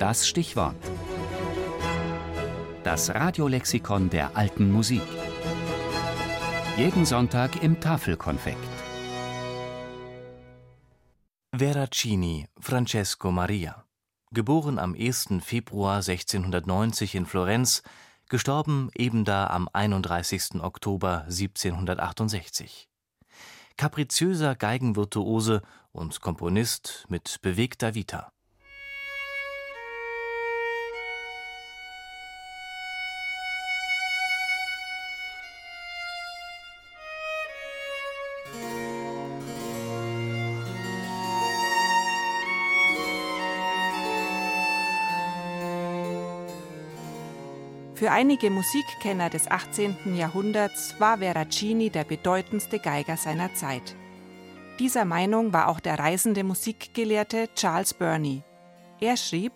das Stichwort. Das Radiolexikon der alten Musik. Jeden Sonntag im Tafelkonfekt. Veracini Francesco Maria. Geboren am 1. Februar 1690 in Florenz, gestorben ebenda am 31. Oktober 1768. Kapriziöser Geigenvirtuose und Komponist mit bewegter Vita. Für einige Musikkenner des 18. Jahrhunderts war Veracini der bedeutendste Geiger seiner Zeit. Dieser Meinung war auch der reisende Musikgelehrte Charles Burney. Er schrieb: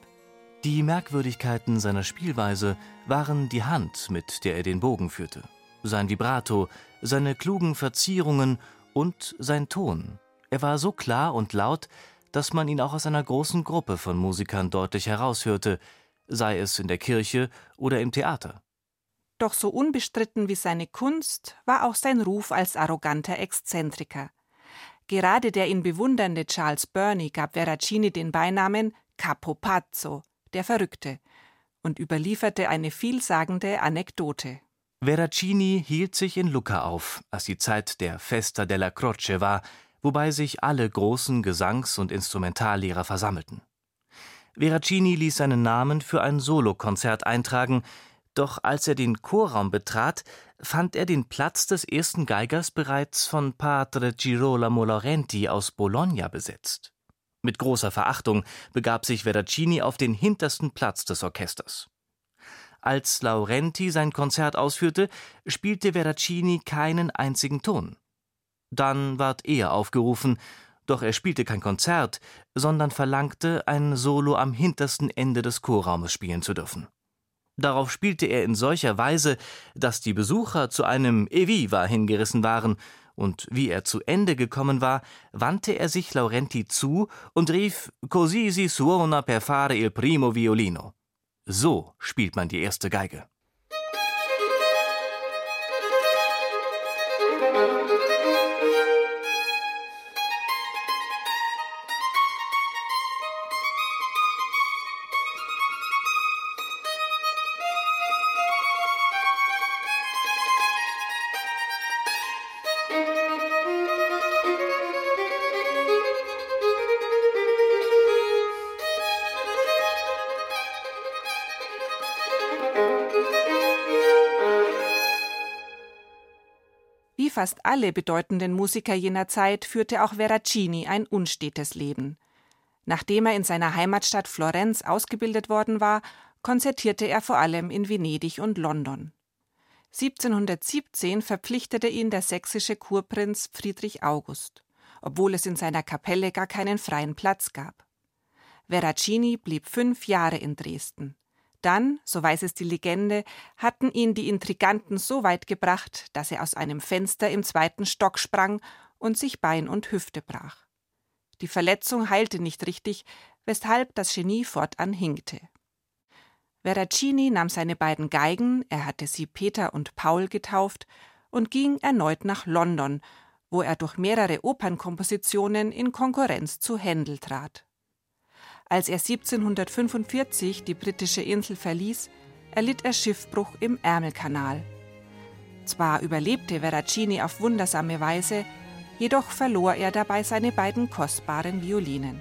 Die Merkwürdigkeiten seiner Spielweise waren die Hand, mit der er den Bogen führte, sein Vibrato, seine klugen Verzierungen und sein Ton. Er war so klar und laut, dass man ihn auch aus einer großen Gruppe von Musikern deutlich heraushörte, sei es in der Kirche oder im Theater. Doch so unbestritten wie seine Kunst war auch sein Ruf als arroganter Exzentriker. Gerade der ihn bewundernde Charles Burney gab Veracini den Beinamen Capo Pazzo, der Verrückte, und überlieferte eine vielsagende Anekdote. Veracini hielt sich in Lucca auf, als die Zeit der Festa della Croce war, wobei sich alle großen Gesangs- und Instrumentallehrer versammelten. Veracini ließ seinen Namen für ein Solokonzert eintragen, doch als er den Chorraum betrat, fand er den Platz des ersten Geigers bereits von Padre Girolamo Laurenti aus Bologna besetzt. Mit großer Verachtung begab sich Veracini auf den hintersten Platz des Orchesters. Als Laurenti sein Konzert ausführte, spielte Veracini keinen einzigen Ton. Dann ward er aufgerufen, doch er spielte kein Konzert, sondern verlangte, ein Solo am hintersten Ende des Chorraumes spielen zu dürfen. Darauf spielte er in solcher Weise, dass die Besucher zu einem Eviva hingerissen waren, und wie er zu Ende gekommen war, wandte er sich Laurenti zu und rief Così si suona per fare il primo violino. So spielt man die erste Geige. Fast alle bedeutenden Musiker jener Zeit führte auch Veracini ein unstetes Leben. Nachdem er in seiner Heimatstadt Florenz ausgebildet worden war, konzertierte er vor allem in Venedig und London. 1717 verpflichtete ihn der sächsische Kurprinz Friedrich August, obwohl es in seiner Kapelle gar keinen freien Platz gab. Veracini blieb fünf Jahre in Dresden. Dann, so weiß es die Legende, hatten ihn die Intriganten so weit gebracht, dass er aus einem Fenster im zweiten Stock sprang und sich Bein und Hüfte brach. Die Verletzung heilte nicht richtig, weshalb das Genie fortan hinkte. Veracini nahm seine beiden Geigen, er hatte sie Peter und Paul getauft, und ging erneut nach London, wo er durch mehrere Opernkompositionen in Konkurrenz zu Händel trat. Als er 1745 die britische Insel verließ, erlitt er Schiffbruch im Ärmelkanal. Zwar überlebte Veracini auf wundersame Weise, jedoch verlor er dabei seine beiden kostbaren Violinen.